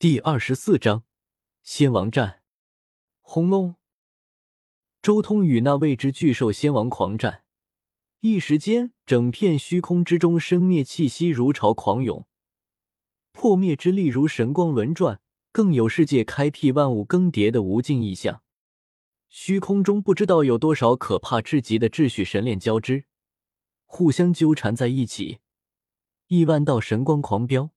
第二十四章，仙王战。轰隆！周通与那未知巨兽仙王狂战，一时间，整片虚空之中生灭气息如潮狂涌，破灭之力如神光轮转，更有世界开辟、万物更迭的无尽意象。虚空中不知道有多少可怕至极的秩序神链交织，互相纠缠在一起，亿万道神光狂飙，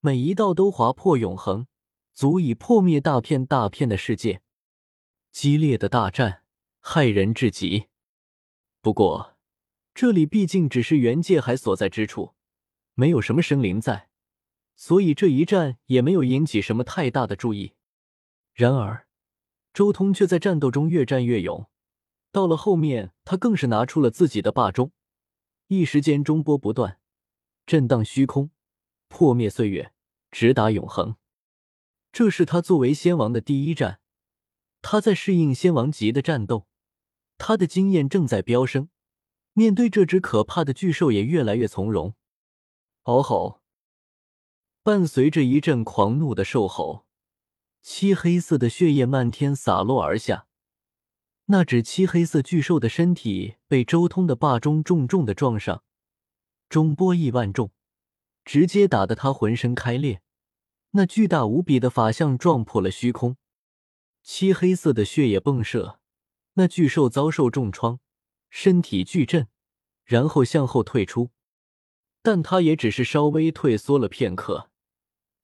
每一道都划破永恒，足以破灭大片大片的世界。激烈的大战，骇人至极。不过，这里毕竟只是元界海所在之处，没有什么生灵在，所以这一战也没有引起什么太大的注意。然而，周通却在战斗中越战越勇，到了后面，他更是拿出了自己的霸中，一时间中波不断，震荡虚空，破灭岁月，直达永恒。这是他作为仙王的第一战。他在适应仙王级的战斗，他的经验正在飙升，面对这只可怕的巨兽也越来越从容。嗷吼！伴随着一阵狂怒的兽吼，漆黑色的血液漫天洒落而下。那只漆黑色巨兽的身体被周通的霸中重重的撞上，中波亿万重，直接打得他浑身开裂。那巨大无比的法相撞破了虚空。漆黑色的血液迸射，那巨兽遭受重创，身体巨震，然后向后退出。但他也只是稍微退缩了片刻，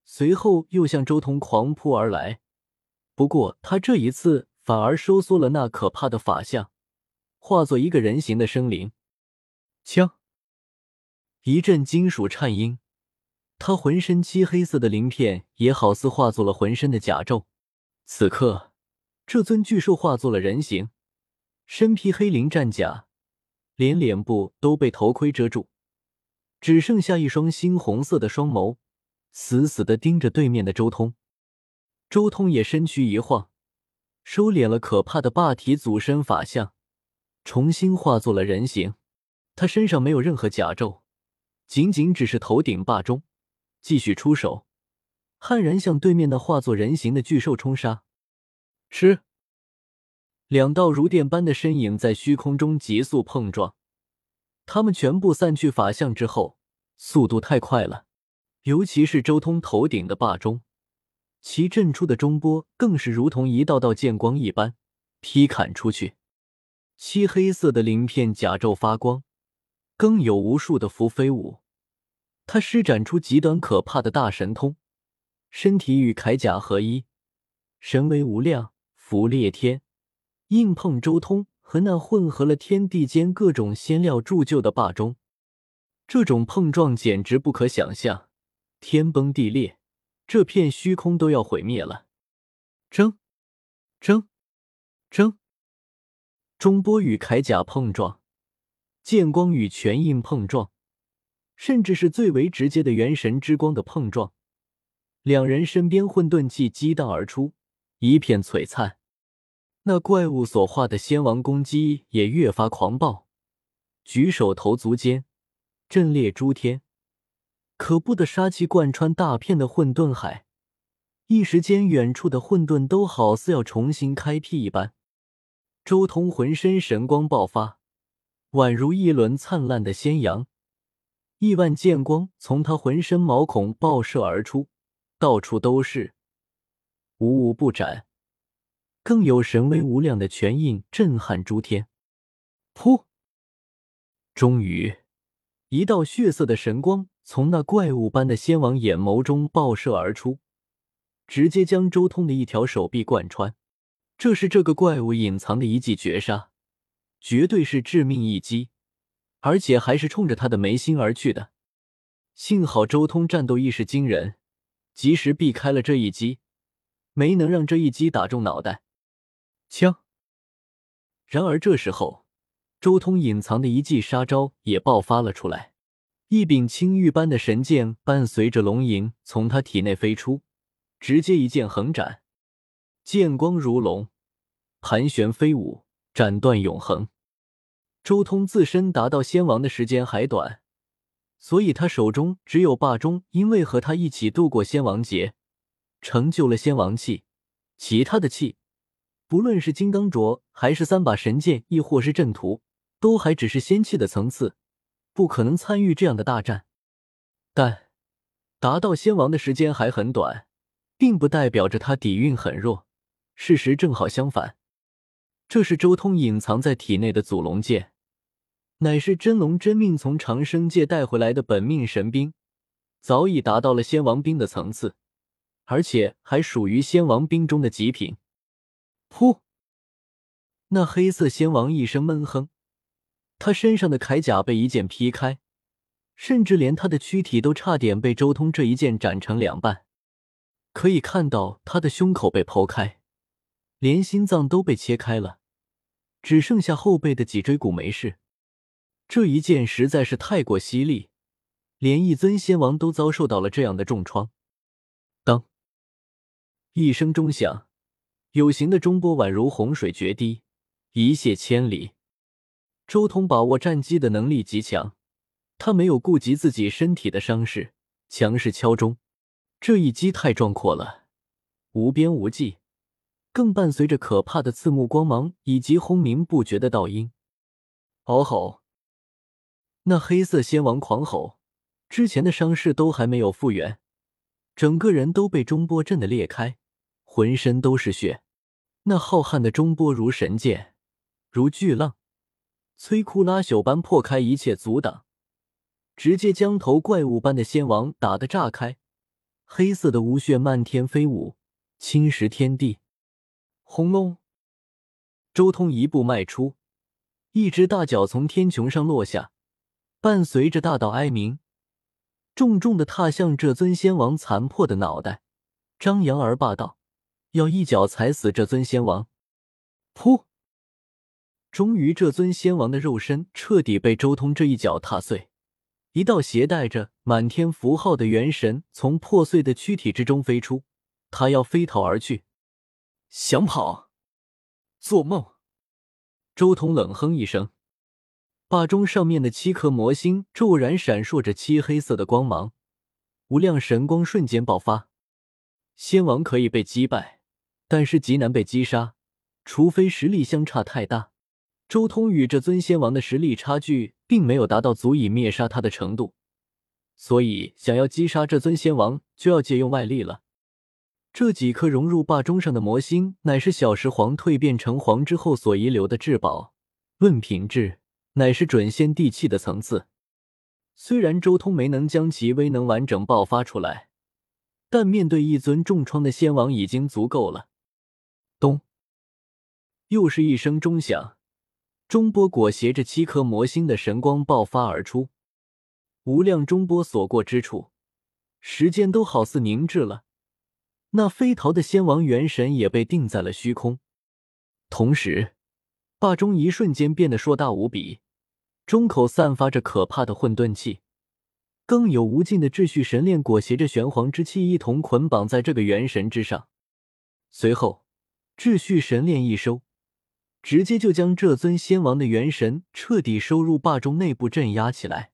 随后又向周通狂扑而来。不过他这一次反而收缩了那可怕的法相，化作一个人形的生灵。枪！一阵金属颤音，他浑身漆黑色的鳞片也好似化作了浑身的甲胄。此刻。这尊巨兽化作了人形，身披黑鳞战甲，连脸部都被头盔遮住，只剩下一双猩红色的双眸，死死的盯着对面的周通。周通也身躯一晃，收敛了可怕的霸体祖身法相，重新化作了人形。他身上没有任何甲胄，仅仅只是头顶霸中，继续出手，悍然向对面那化作人形的巨兽冲杀。吃！两道如电般的身影在虚空中急速碰撞，他们全部散去法相之后，速度太快了。尤其是周通头顶的霸钟，其震出的中波更是如同一道道剑光一般劈砍出去。漆黑色的鳞片甲胄发光，更有无数的符飞舞。他施展出极端可怕的大神通，身体与铠甲合一，神威无量。符裂天，硬碰周通和那混合了天地间各种仙料铸就的霸钟，这种碰撞简直不可想象，天崩地裂，这片虚空都要毁灭了。争，争，争！中波与铠甲碰撞，剑光与拳印碰撞，甚至是最为直接的元神之光的碰撞，两人身边混沌气激荡而出，一片璀璨。那怪物所化的仙王攻击也越发狂暴，举手投足间震裂诸天，可怖的杀气贯穿大片的混沌海，一时间远处的混沌都好似要重新开辟一般。周通浑身神光爆发，宛如一轮灿烂的仙阳，亿万剑光从他浑身毛孔爆射而出，到处都是，无无不斩。更有神威无量的拳印震撼诸天。噗！终于，一道血色的神光从那怪物般的仙王眼眸中爆射而出，直接将周通的一条手臂贯穿。这是这个怪物隐藏的一记绝杀，绝对是致命一击，而且还是冲着他的眉心而去的。幸好周通战斗意识惊人，及时避开了这一击，没能让这一击打中脑袋。枪。然而这时候，周通隐藏的一记杀招也爆发了出来，一柄青玉般的神剑伴随着龙吟从他体内飞出，直接一剑横斩，剑光如龙，盘旋飞舞，斩断永恒。周通自身达到仙王的时间还短，所以他手中只有霸中，因为和他一起度过仙王劫，成就了仙王气，其他的气，不论是金刚镯，还是三把神剑，亦或是阵图，都还只是仙气的层次，不可能参与这样的大战。但达到仙王的时间还很短，并不代表着他底蕴很弱。事实正好相反，这是周通隐藏在体内的祖龙剑，乃是真龙真命从长生界带回来的本命神兵，早已达到了仙王兵的层次，而且还属于仙王兵中的极品。噗！那黑色仙王一声闷哼，他身上的铠甲被一剑劈开，甚至连他的躯体都差点被周通这一剑斩成两半。可以看到他的胸口被剖开。连心脏都被切开了，只剩下后背的脊椎骨没事。这一剑实在是太过犀利，连一尊仙王都遭受到了这样的重创。当一声钟响，有形的中波宛如洪水决堤，一泻千里。周通把握战机的能力极强，他没有顾及自己身体的伤势，强势敲钟。这一击太壮阔了，无边无际。更伴随着可怕的刺目光芒以及轰鸣不绝的道音，嗷吼！那黑色仙王狂吼，之前的伤势都还没有复原，整个人都被中波震得裂开，浑身都是血。那浩瀚的中波如神剑，如巨浪，摧枯拉朽般破开一切阻挡，直接将头怪物般的仙王打得炸开，黑色的无血漫天飞舞，侵蚀天地。轰隆！周通一步迈出，一只大脚从天穹上落下，伴随着大道哀鸣，重重的踏向这尊仙王残破的脑袋，张扬而霸道，要一脚踩死这尊仙王。噗！终于，这尊仙王的肉身彻底被周通这一脚踏碎，一道携带着满天符号的元神从破碎的躯体之中飞出，他要飞逃而去。想跑？做梦！周通冷哼一声，霸钟上面的七颗魔星骤然闪烁着漆黑色的光芒，无量神光瞬间爆发。仙王可以被击败，但是极难被击杀，除非实力相差太大。周通与这尊仙王的实力差距并没有达到足以灭杀他的程度，所以想要击杀这尊仙王，就要借用外力了。这几颗融入霸钟上的魔星，乃是小石皇蜕变成皇之后所遗留的至宝。论品质，乃是准仙地气的层次。虽然周通没能将其威能完整爆发出来，但面对一尊重创的仙王已经足够了。咚！又是一声钟响，钟波裹挟着七颗魔星的神光爆发而出，无量钟波所过之处，时间都好似凝滞了。那飞逃的仙王元神也被定在了虚空，同时，霸钟一瞬间变得硕大无比，中口散发着可怕的混沌气，更有无尽的秩序神链裹挟着玄黄之气一同捆绑在这个元神之上。随后，秩序神链一收，直接就将这尊仙王的元神彻底收入霸中内部镇压起来。